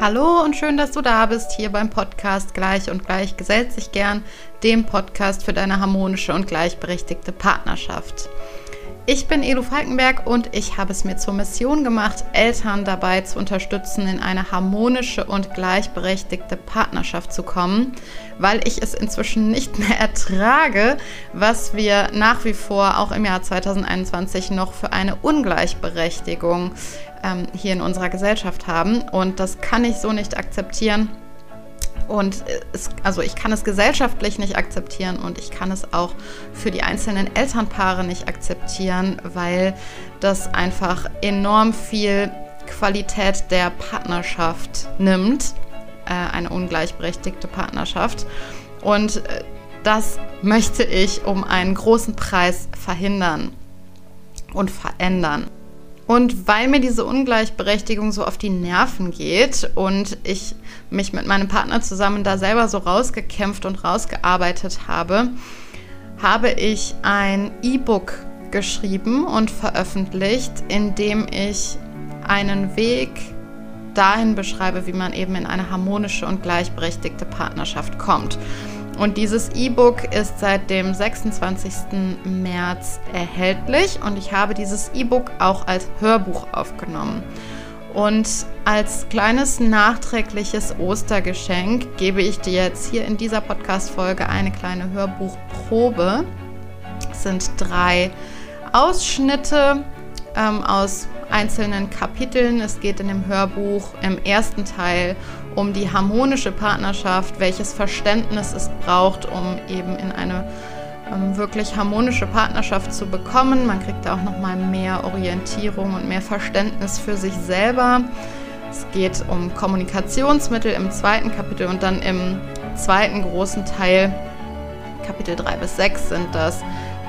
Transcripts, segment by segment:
Hallo und schön, dass du da bist hier beim Podcast Gleich und Gleich gesellt sich gern, dem Podcast für deine harmonische und gleichberechtigte Partnerschaft. Ich bin Elu Falkenberg und ich habe es mir zur Mission gemacht, Eltern dabei zu unterstützen, in eine harmonische und gleichberechtigte Partnerschaft zu kommen, weil ich es inzwischen nicht mehr ertrage, was wir nach wie vor auch im Jahr 2021 noch für eine Ungleichberechtigung ähm, hier in unserer Gesellschaft haben. Und das kann ich so nicht akzeptieren. Und es, also ich kann es gesellschaftlich nicht akzeptieren und ich kann es auch für die einzelnen Elternpaare nicht akzeptieren, weil das einfach enorm viel Qualität der Partnerschaft nimmt, äh, eine ungleichberechtigte Partnerschaft. Und äh, das möchte ich um einen großen Preis verhindern und verändern. Und weil mir diese Ungleichberechtigung so auf die Nerven geht und ich mich mit meinem Partner zusammen da selber so rausgekämpft und rausgearbeitet habe, habe ich ein E-Book geschrieben und veröffentlicht, in dem ich einen Weg dahin beschreibe, wie man eben in eine harmonische und gleichberechtigte Partnerschaft kommt. Und dieses E-Book ist seit dem 26. März erhältlich und ich habe dieses E-Book auch als Hörbuch aufgenommen. Und als kleines nachträgliches Ostergeschenk gebe ich dir jetzt hier in dieser Podcast-Folge eine kleine Hörbuchprobe. Es sind drei Ausschnitte ähm, aus einzelnen Kapiteln. Es geht in dem Hörbuch im ersten Teil um die harmonische Partnerschaft, welches Verständnis es braucht, um eben in eine ähm, wirklich harmonische Partnerschaft zu bekommen. Man kriegt da auch noch mal mehr Orientierung und mehr Verständnis für sich selber. Es geht um Kommunikationsmittel im zweiten Kapitel und dann im zweiten großen Teil, Kapitel 3 bis 6 sind das,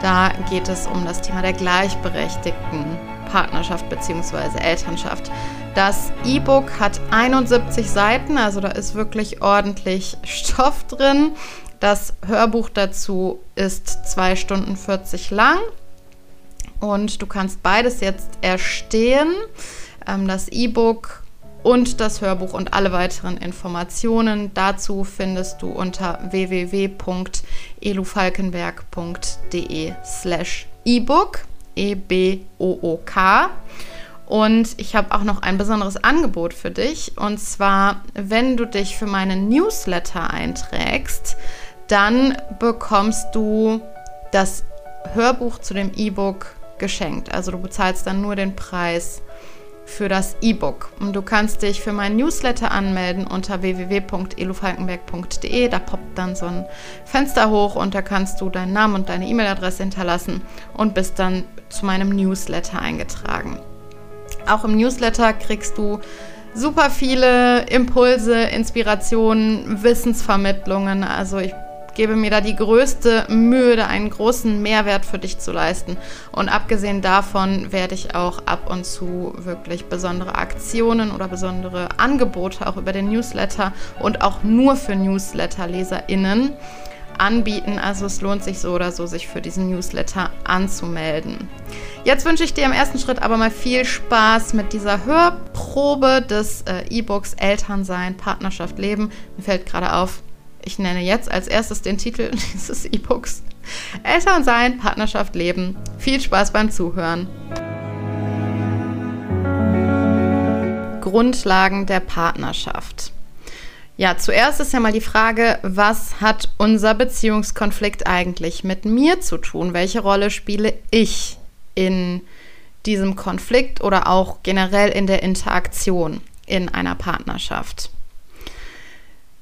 da geht es um das Thema der gleichberechtigten Partnerschaft bzw. Elternschaft. Das E-Book hat 71 Seiten, also da ist wirklich ordentlich Stoff drin. Das Hörbuch dazu ist 2 Stunden 40 lang und du kannst beides jetzt erstehen. Ähm, das E-Book und das Hörbuch und alle weiteren Informationen dazu findest du unter www.elufalkenberg.de slash ebook. E-B-O-O-K. Und ich habe auch noch ein besonderes Angebot für dich. Und zwar, wenn du dich für meinen Newsletter einträgst, dann bekommst du das Hörbuch zu dem E-Book geschenkt. Also du bezahlst dann nur den Preis für das E-Book. Und du kannst dich für meinen Newsletter anmelden unter www.elufalkenberg.de. Da poppt dann so ein Fenster hoch und da kannst du deinen Namen und deine E-Mail-Adresse hinterlassen und bist dann zu meinem Newsletter eingetragen. Auch im Newsletter kriegst du super viele Impulse, Inspirationen, Wissensvermittlungen. Also ich gebe mir da die größte Mühe, da einen großen Mehrwert für dich zu leisten. Und abgesehen davon werde ich auch ab und zu wirklich besondere Aktionen oder besondere Angebote auch über den Newsletter und auch nur für Newsletter-LeserInnen anbieten. Also es lohnt sich so oder so, sich für diesen Newsletter anzumelden. Jetzt wünsche ich dir im ersten Schritt aber mal viel Spaß mit dieser Hörprobe des äh, E-Books Elternsein, Partnerschaft, Leben. Mir fällt gerade auf, ich nenne jetzt als erstes den Titel dieses E-Books. Elternsein, Partnerschaft, Leben. Viel Spaß beim Zuhören. Grundlagen der Partnerschaft. Ja, zuerst ist ja mal die Frage, was hat unser Beziehungskonflikt eigentlich mit mir zu tun? Welche Rolle spiele ich in diesem Konflikt oder auch generell in der Interaktion in einer Partnerschaft?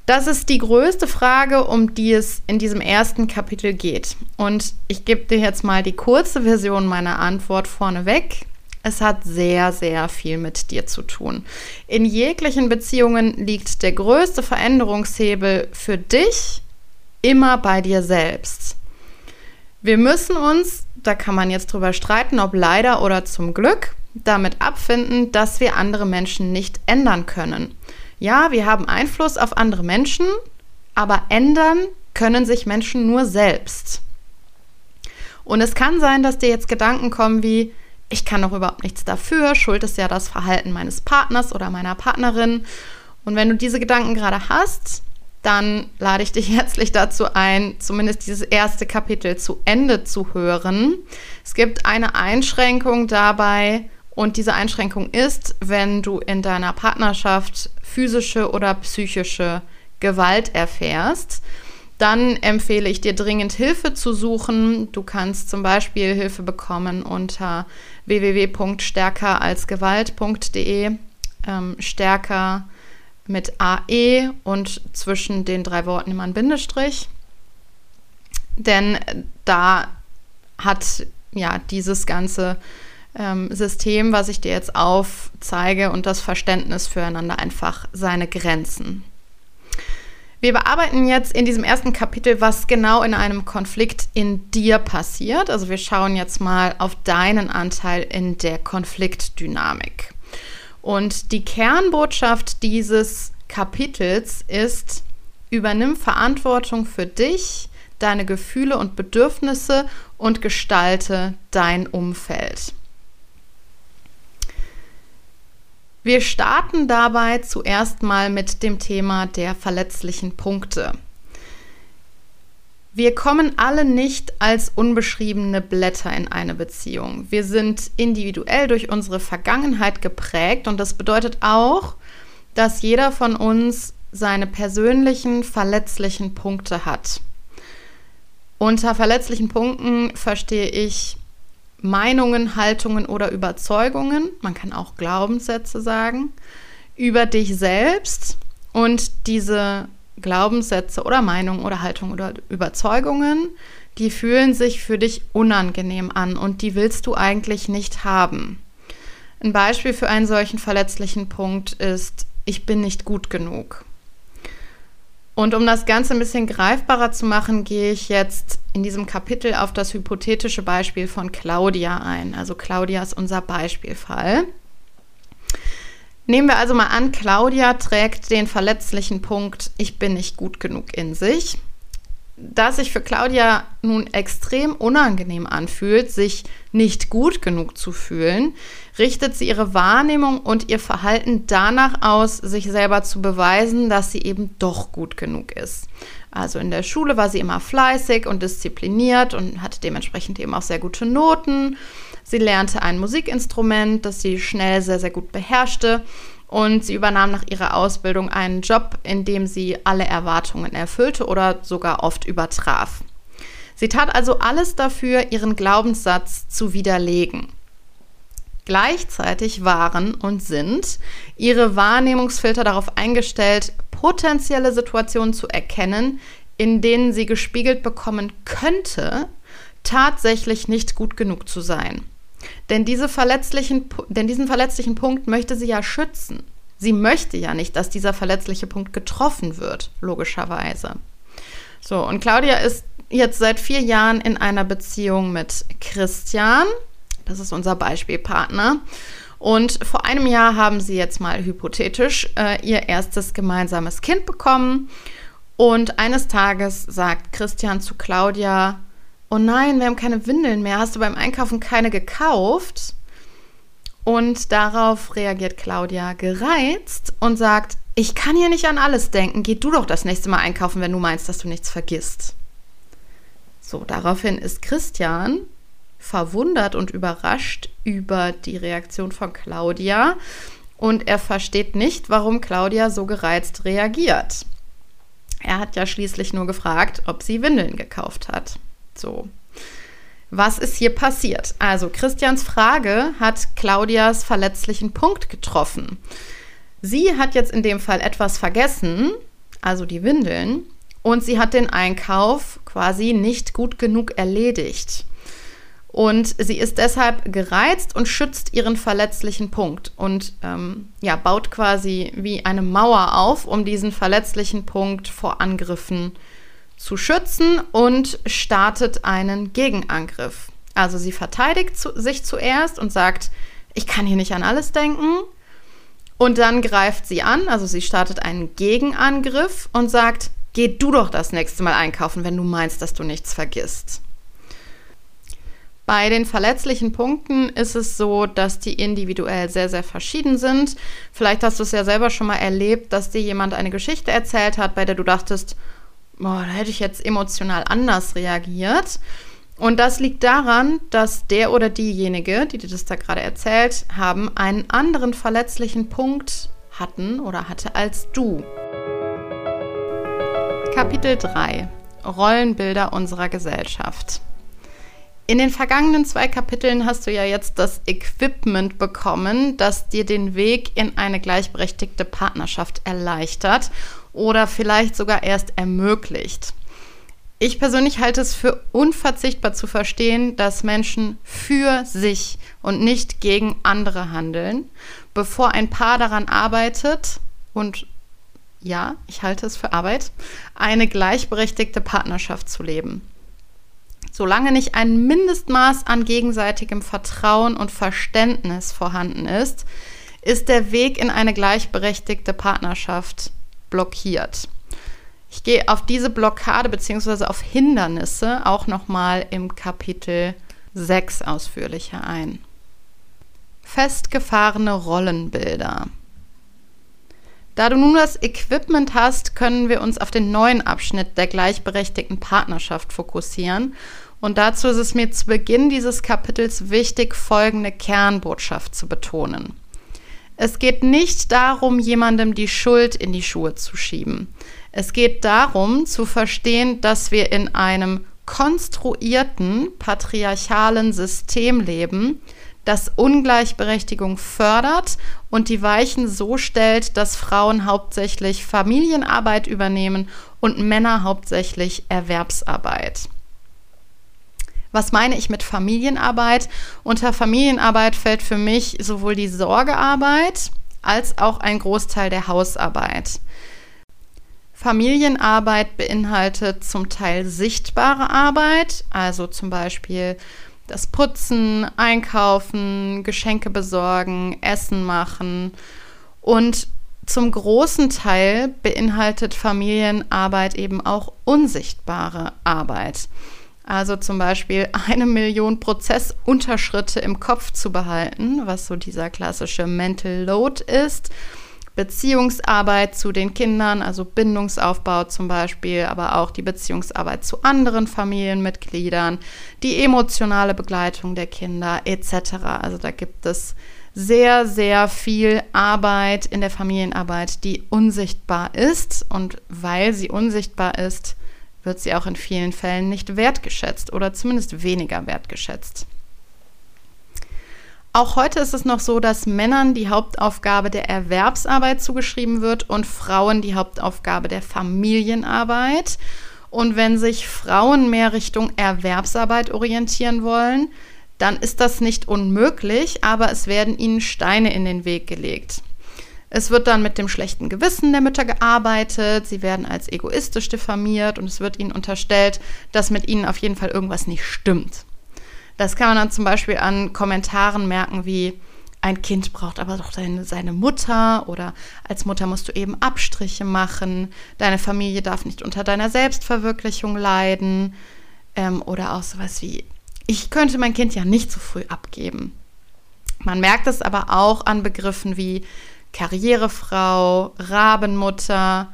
Das ist die größte Frage, um die es in diesem ersten Kapitel geht. Und ich gebe dir jetzt mal die kurze Version meiner Antwort vorneweg. Es hat sehr, sehr viel mit dir zu tun. In jeglichen Beziehungen liegt der größte Veränderungshebel für dich immer bei dir selbst. Wir müssen uns, da kann man jetzt drüber streiten, ob leider oder zum Glück, damit abfinden, dass wir andere Menschen nicht ändern können. Ja, wir haben Einfluss auf andere Menschen, aber ändern können sich Menschen nur selbst. Und es kann sein, dass dir jetzt Gedanken kommen wie, ich kann doch überhaupt nichts dafür, schuld ist ja das Verhalten meines Partners oder meiner Partnerin. Und wenn du diese Gedanken gerade hast, dann lade ich dich herzlich dazu ein, zumindest dieses erste Kapitel zu Ende zu hören. Es gibt eine Einschränkung dabei und diese Einschränkung ist, wenn du in deiner Partnerschaft physische oder psychische Gewalt erfährst. Dann empfehle ich dir dringend Hilfe zu suchen. Du kannst zum Beispiel Hilfe bekommen unter www.stärkeralsgewalt.de. Ähm, stärker mit AE und zwischen den drei Worten immer ein Bindestrich. Denn da hat ja dieses ganze ähm, System, was ich dir jetzt aufzeige und das Verständnis füreinander einfach seine Grenzen. Wir bearbeiten jetzt in diesem ersten Kapitel, was genau in einem Konflikt in dir passiert. Also wir schauen jetzt mal auf deinen Anteil in der Konfliktdynamik. Und die Kernbotschaft dieses Kapitels ist, übernimm Verantwortung für dich, deine Gefühle und Bedürfnisse und gestalte dein Umfeld. Wir starten dabei zuerst mal mit dem Thema der verletzlichen Punkte. Wir kommen alle nicht als unbeschriebene Blätter in eine Beziehung. Wir sind individuell durch unsere Vergangenheit geprägt und das bedeutet auch, dass jeder von uns seine persönlichen verletzlichen Punkte hat. Unter verletzlichen Punkten verstehe ich Meinungen, Haltungen oder Überzeugungen, man kann auch Glaubenssätze sagen, über dich selbst und diese Glaubenssätze oder Meinungen oder Haltungen oder Überzeugungen, die fühlen sich für dich unangenehm an und die willst du eigentlich nicht haben. Ein Beispiel für einen solchen verletzlichen Punkt ist, ich bin nicht gut genug. Und um das Ganze ein bisschen greifbarer zu machen, gehe ich jetzt in diesem Kapitel auf das hypothetische Beispiel von Claudia ein. Also Claudia ist unser Beispielfall. Nehmen wir also mal an, Claudia trägt den verletzlichen Punkt, ich bin nicht gut genug in sich. Da sich für Claudia nun extrem unangenehm anfühlt, sich nicht gut genug zu fühlen, richtet sie ihre Wahrnehmung und ihr Verhalten danach aus, sich selber zu beweisen, dass sie eben doch gut genug ist. Also in der Schule war sie immer fleißig und diszipliniert und hatte dementsprechend eben auch sehr gute Noten Sie lernte ein Musikinstrument, das sie schnell sehr, sehr gut beherrschte. Und sie übernahm nach ihrer Ausbildung einen Job, in dem sie alle Erwartungen erfüllte oder sogar oft übertraf. Sie tat also alles dafür, ihren Glaubenssatz zu widerlegen. Gleichzeitig waren und sind ihre Wahrnehmungsfilter darauf eingestellt, potenzielle Situationen zu erkennen, in denen sie gespiegelt bekommen könnte, tatsächlich nicht gut genug zu sein. Denn, diese verletzlichen, denn diesen verletzlichen Punkt möchte sie ja schützen. Sie möchte ja nicht, dass dieser verletzliche Punkt getroffen wird, logischerweise. So, und Claudia ist jetzt seit vier Jahren in einer Beziehung mit Christian. Das ist unser Beispielpartner. Und vor einem Jahr haben sie jetzt mal hypothetisch äh, ihr erstes gemeinsames Kind bekommen. Und eines Tages sagt Christian zu Claudia, oh nein, wir haben keine Windeln mehr, hast du beim Einkaufen keine gekauft? Und darauf reagiert Claudia gereizt und sagt, ich kann hier nicht an alles denken, geh du doch das nächste Mal einkaufen, wenn du meinst, dass du nichts vergisst. So, daraufhin ist Christian verwundert und überrascht über die Reaktion von Claudia und er versteht nicht, warum Claudia so gereizt reagiert. Er hat ja schließlich nur gefragt, ob sie Windeln gekauft hat. So. Was ist hier passiert? Also Christians Frage hat Claudias verletzlichen Punkt getroffen. Sie hat jetzt in dem Fall etwas vergessen, also die Windeln, und sie hat den Einkauf quasi nicht gut genug erledigt. Und sie ist deshalb gereizt und schützt ihren verletzlichen Punkt und ähm, ja, baut quasi wie eine Mauer auf, um diesen verletzlichen Punkt vor Angriffen zu zu schützen und startet einen Gegenangriff. Also sie verteidigt zu, sich zuerst und sagt, ich kann hier nicht an alles denken. Und dann greift sie an, also sie startet einen Gegenangriff und sagt, geh du doch das nächste Mal einkaufen, wenn du meinst, dass du nichts vergisst. Bei den verletzlichen Punkten ist es so, dass die individuell sehr, sehr verschieden sind. Vielleicht hast du es ja selber schon mal erlebt, dass dir jemand eine Geschichte erzählt hat, bei der du dachtest, boah, da hätte ich jetzt emotional anders reagiert. Und das liegt daran, dass der oder diejenige, die dir das da gerade erzählt haben, einen anderen verletzlichen Punkt hatten oder hatte als du. Kapitel 3 Rollenbilder unserer Gesellschaft. In den vergangenen zwei Kapiteln hast du ja jetzt das Equipment bekommen, das dir den Weg in eine gleichberechtigte Partnerschaft erleichtert oder vielleicht sogar erst ermöglicht. Ich persönlich halte es für unverzichtbar zu verstehen, dass Menschen für sich und nicht gegen andere handeln, bevor ein Paar daran arbeitet und ja, ich halte es für Arbeit, eine gleichberechtigte Partnerschaft zu leben. Solange nicht ein Mindestmaß an gegenseitigem Vertrauen und Verständnis vorhanden ist, ist der Weg in eine gleichberechtigte Partnerschaft blockiert. Ich gehe auf diese Blockade bzw. auf Hindernisse auch nochmal im Kapitel 6 ausführlicher ein. Festgefahrene Rollenbilder. Da du nun das Equipment hast, können wir uns auf den neuen Abschnitt der gleichberechtigten Partnerschaft fokussieren und dazu ist es mir zu Beginn dieses Kapitels wichtig, folgende Kernbotschaft zu betonen. Es geht nicht darum, jemandem die Schuld in die Schuhe zu schieben. Es geht darum, zu verstehen, dass wir in einem konstruierten patriarchalen System leben, das Ungleichberechtigung fördert und die Weichen so stellt, dass Frauen hauptsächlich Familienarbeit übernehmen und Männer hauptsächlich Erwerbsarbeit. Was meine ich mit Familienarbeit? Unter Familienarbeit fällt für mich sowohl die Sorgearbeit als auch ein Großteil der Hausarbeit. Familienarbeit beinhaltet zum Teil sichtbare Arbeit, also zum Beispiel das Putzen, Einkaufen, Geschenke besorgen, Essen machen. Und zum großen Teil beinhaltet Familienarbeit eben auch unsichtbare Arbeit. Also zum Beispiel eine Million Prozessunterschritte im Kopf zu behalten, was so dieser klassische Mental Load ist. Beziehungsarbeit zu den Kindern, also Bindungsaufbau zum Beispiel, aber auch die Beziehungsarbeit zu anderen Familienmitgliedern, die emotionale Begleitung der Kinder etc. Also da gibt es sehr, sehr viel Arbeit in der Familienarbeit, die unsichtbar ist. Und weil sie unsichtbar ist, wird sie auch in vielen Fällen nicht wertgeschätzt oder zumindest weniger wertgeschätzt. Auch heute ist es noch so, dass Männern die Hauptaufgabe der Erwerbsarbeit zugeschrieben wird und Frauen die Hauptaufgabe der Familienarbeit. Und wenn sich Frauen mehr Richtung Erwerbsarbeit orientieren wollen, dann ist das nicht unmöglich, aber es werden ihnen Steine in den Weg gelegt. Es wird dann mit dem schlechten Gewissen der Mütter gearbeitet, sie werden als egoistisch diffamiert und es wird ihnen unterstellt, dass mit ihnen auf jeden Fall irgendwas nicht stimmt. Das kann man dann zum Beispiel an Kommentaren merken wie, ein Kind braucht aber doch deine, seine Mutter oder als Mutter musst du eben Abstriche machen, deine Familie darf nicht unter deiner Selbstverwirklichung leiden ähm, oder auch sowas wie, ich könnte mein Kind ja nicht so früh abgeben. Man merkt es aber auch an Begriffen wie Karrierefrau, Rabenmutter.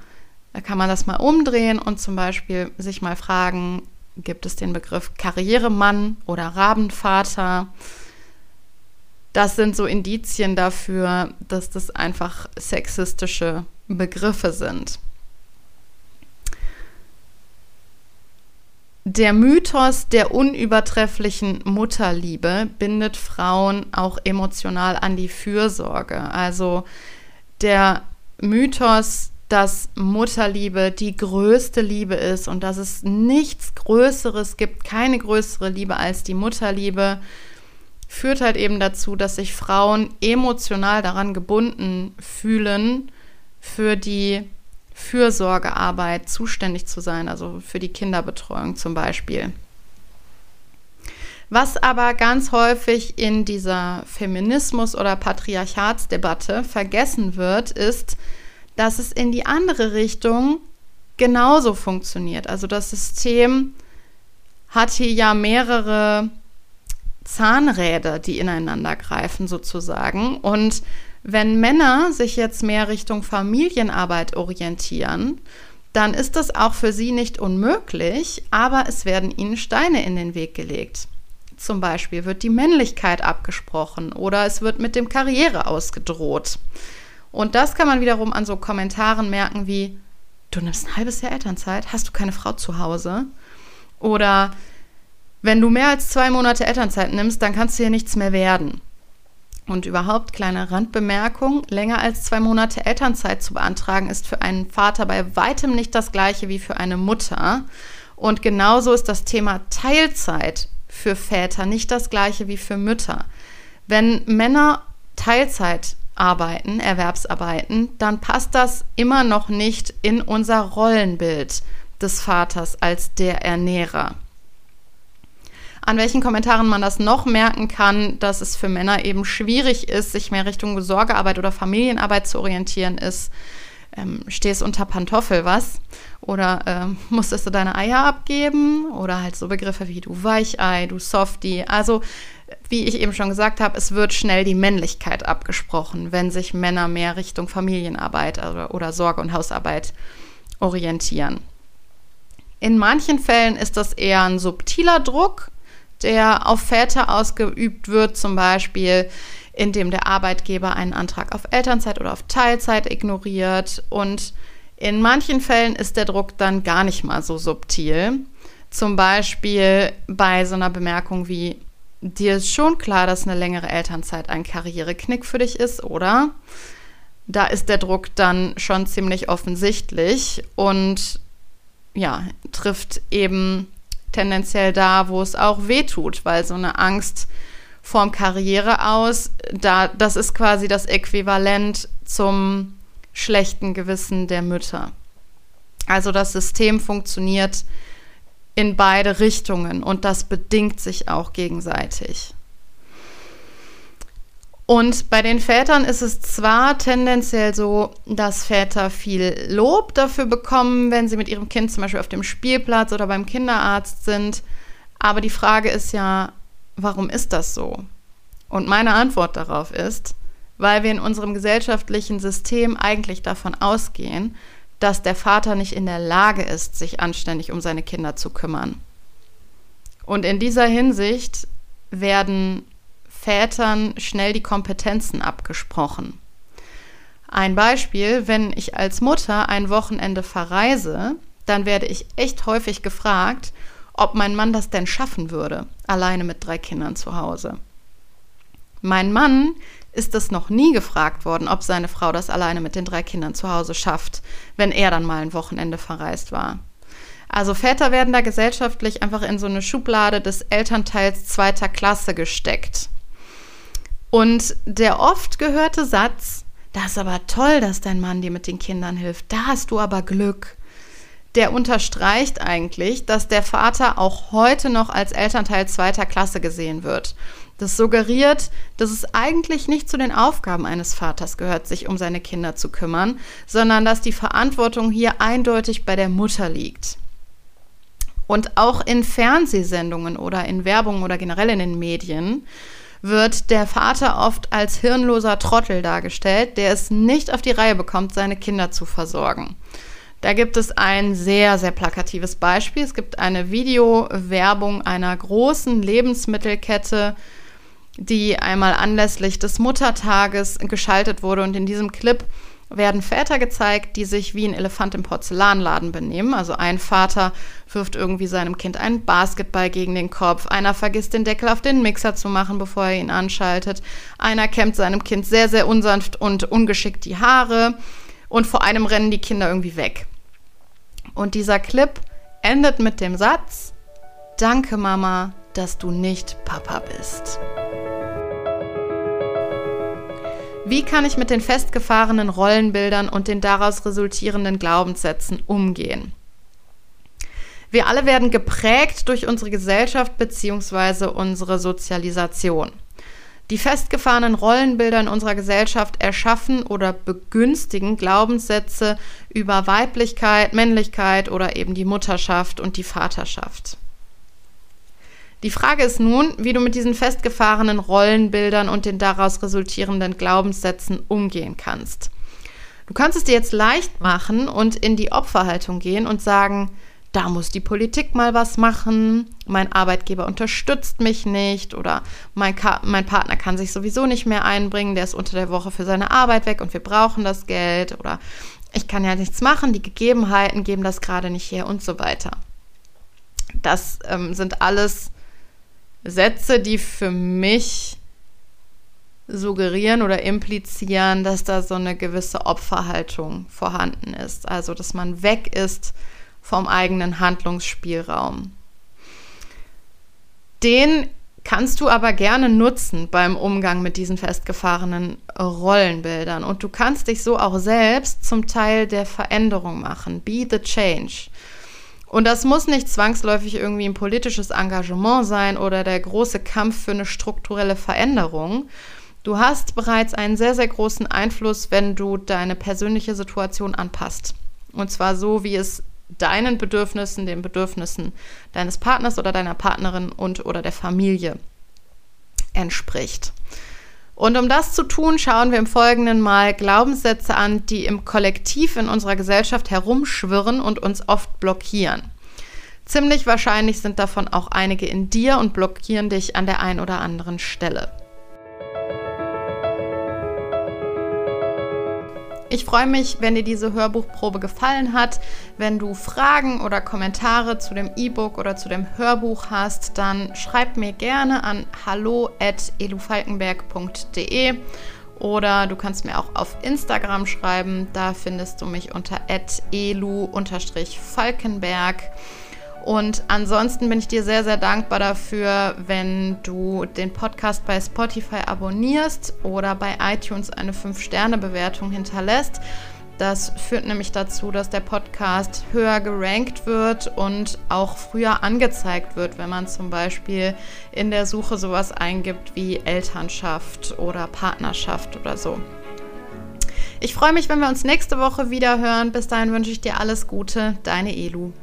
Da kann man das mal umdrehen und zum Beispiel sich mal fragen, gibt es den Begriff Karrieremann oder Rabenvater? Das sind so Indizien dafür, dass das einfach sexistische Begriffe sind. Der Mythos der unübertrefflichen Mutterliebe bindet Frauen auch emotional an die Fürsorge. Also der Mythos, dass Mutterliebe die größte Liebe ist und dass es nichts Größeres gibt, keine größere Liebe als die Mutterliebe, führt halt eben dazu, dass sich Frauen emotional daran gebunden fühlen, für die Fürsorgearbeit zuständig zu sein, also für die Kinderbetreuung zum Beispiel. Was aber ganz häufig in dieser Feminismus- oder Patriarchatsdebatte vergessen wird, ist, dass es in die andere Richtung genauso funktioniert. Also das System hat hier ja mehrere Zahnräder, die ineinander greifen sozusagen. Und wenn Männer sich jetzt mehr Richtung Familienarbeit orientieren, dann ist das auch für sie nicht unmöglich, aber es werden ihnen Steine in den Weg gelegt. Zum Beispiel wird die Männlichkeit abgesprochen oder es wird mit dem Karriere ausgedroht. Und das kann man wiederum an so Kommentaren merken wie, du nimmst ein halbes Jahr Elternzeit, hast du keine Frau zu Hause? Oder wenn du mehr als zwei Monate Elternzeit nimmst, dann kannst du hier nichts mehr werden. Und überhaupt, kleine Randbemerkung, länger als zwei Monate Elternzeit zu beantragen, ist für einen Vater bei weitem nicht das gleiche wie für eine Mutter. Und genauso ist das Thema Teilzeit für Väter nicht das gleiche wie für Mütter. Wenn Männer Teilzeit arbeiten, Erwerbsarbeiten, dann passt das immer noch nicht in unser Rollenbild des Vaters als der Ernährer. An welchen Kommentaren man das noch merken kann, dass es für Männer eben schwierig ist, sich mehr Richtung Sorgearbeit oder Familienarbeit zu orientieren, ist, ähm, stehst unter Pantoffel was? Oder ähm, musstest du deine Eier abgeben? Oder halt so Begriffe wie du Weichei, du Softie. Also, wie ich eben schon gesagt habe, es wird schnell die Männlichkeit abgesprochen, wenn sich Männer mehr Richtung Familienarbeit oder, oder Sorge- und Hausarbeit orientieren. In manchen Fällen ist das eher ein subtiler Druck, der auf Väter ausgeübt wird, zum Beispiel indem der Arbeitgeber einen Antrag auf Elternzeit oder auf Teilzeit ignoriert. Und in manchen Fällen ist der Druck dann gar nicht mal so subtil. Zum Beispiel bei so einer Bemerkung wie, dir ist schon klar, dass eine längere Elternzeit ein Karriereknick für dich ist, oder? Da ist der Druck dann schon ziemlich offensichtlich und ja, trifft eben tendenziell da, wo es auch weh tut, weil so eine Angst vorm Karriere aus, da, das ist quasi das Äquivalent zum schlechten Gewissen der Mütter. Also das System funktioniert in beide Richtungen und das bedingt sich auch gegenseitig. Und bei den Vätern ist es zwar tendenziell so, dass Väter viel Lob dafür bekommen, wenn sie mit ihrem Kind zum Beispiel auf dem Spielplatz oder beim Kinderarzt sind, aber die Frage ist ja, warum ist das so? Und meine Antwort darauf ist, weil wir in unserem gesellschaftlichen System eigentlich davon ausgehen, dass der Vater nicht in der Lage ist, sich anständig um seine Kinder zu kümmern. Und in dieser Hinsicht werden Vätern schnell die Kompetenzen abgesprochen. Ein Beispiel, wenn ich als Mutter ein Wochenende verreise, dann werde ich echt häufig gefragt, ob mein Mann das denn schaffen würde, alleine mit drei Kindern zu Hause. Mein Mann ist es noch nie gefragt worden, ob seine Frau das alleine mit den drei Kindern zu Hause schafft, wenn er dann mal ein Wochenende verreist war. Also Väter werden da gesellschaftlich einfach in so eine Schublade des Elternteils zweiter Klasse gesteckt. Und der oft gehörte Satz, das ist aber toll, dass dein Mann dir mit den Kindern hilft, da hast du aber Glück, der unterstreicht eigentlich, dass der Vater auch heute noch als Elternteil zweiter Klasse gesehen wird. Das suggeriert, dass es eigentlich nicht zu den Aufgaben eines Vaters gehört, sich um seine Kinder zu kümmern, sondern dass die Verantwortung hier eindeutig bei der Mutter liegt. Und auch in Fernsehsendungen oder in Werbung oder generell in den Medien wird der Vater oft als hirnloser Trottel dargestellt, der es nicht auf die Reihe bekommt, seine Kinder zu versorgen. Da gibt es ein sehr, sehr plakatives Beispiel. Es gibt eine Videowerbung einer großen Lebensmittelkette, die einmal anlässlich des Muttertages geschaltet wurde. Und in diesem Clip werden Väter gezeigt, die sich wie ein Elefant im Porzellanladen benehmen. Also ein Vater wirft irgendwie seinem Kind einen Basketball gegen den Kopf, einer vergisst den Deckel auf den Mixer zu machen, bevor er ihn anschaltet, einer kämmt seinem Kind sehr, sehr unsanft und ungeschickt die Haare und vor einem rennen die Kinder irgendwie weg. Und dieser Clip endet mit dem Satz, Danke Mama, dass du nicht Papa bist. Wie kann ich mit den festgefahrenen Rollenbildern und den daraus resultierenden Glaubenssätzen umgehen? Wir alle werden geprägt durch unsere Gesellschaft bzw. unsere Sozialisation. Die festgefahrenen Rollenbilder in unserer Gesellschaft erschaffen oder begünstigen Glaubenssätze über Weiblichkeit, Männlichkeit oder eben die Mutterschaft und die Vaterschaft. Die Frage ist nun, wie du mit diesen festgefahrenen Rollenbildern und den daraus resultierenden Glaubenssätzen umgehen kannst. Du kannst es dir jetzt leicht machen und in die Opferhaltung gehen und sagen, da muss die Politik mal was machen, mein Arbeitgeber unterstützt mich nicht oder mein, mein, Partner kann sich sowieso nicht mehr einbringen, der ist unter der Woche für seine Arbeit weg und wir brauchen das Geld oder ich kann ja nichts machen, die Gegebenheiten geben das gerade nicht her und so weiter. Das ähm, sind alles Sätze, die für mich suggerieren oder implizieren, dass da so eine gewisse Opferhaltung vorhanden ist. Also, dass man weg ist vom eigenen Handlungsspielraum. Den kannst du aber gerne nutzen beim Umgang mit diesen festgefahrenen Rollenbildern. Und du kannst dich so auch selbst zum Teil der Veränderung machen. Be the change. Und das muss nicht zwangsläufig irgendwie ein politisches Engagement sein oder der große Kampf für eine strukturelle Veränderung. Du hast bereits einen sehr, sehr großen Einfluss, wenn du deine persönliche Situation anpasst. Und zwar so, wie es deinen Bedürfnissen, den Bedürfnissen deines Partners oder deiner Partnerin und oder der Familie entspricht. Und um das zu tun, schauen wir im Folgenden mal Glaubenssätze an, die im Kollektiv in unserer Gesellschaft herumschwirren und uns oft blockieren. Ziemlich wahrscheinlich sind davon auch einige in dir und blockieren dich an der einen oder anderen Stelle. Ich freue mich, wenn dir diese Hörbuchprobe gefallen hat. Wenn du Fragen oder Kommentare zu dem E-Book oder zu dem Hörbuch hast, dann schreib mir gerne an hallo@elufalkenberg.de oder du kannst mir auch auf Instagram schreiben. Da findest du mich unter elu-falkenberg. Und ansonsten bin ich dir sehr, sehr dankbar dafür, wenn du den Podcast bei Spotify abonnierst oder bei iTunes eine 5-Sterne-Bewertung hinterlässt. Das führt nämlich dazu, dass der Podcast höher gerankt wird und auch früher angezeigt wird, wenn man zum Beispiel in der Suche sowas eingibt wie Elternschaft oder Partnerschaft oder so. Ich freue mich, wenn wir uns nächste Woche wieder hören. Bis dahin wünsche ich dir alles Gute, deine Elu.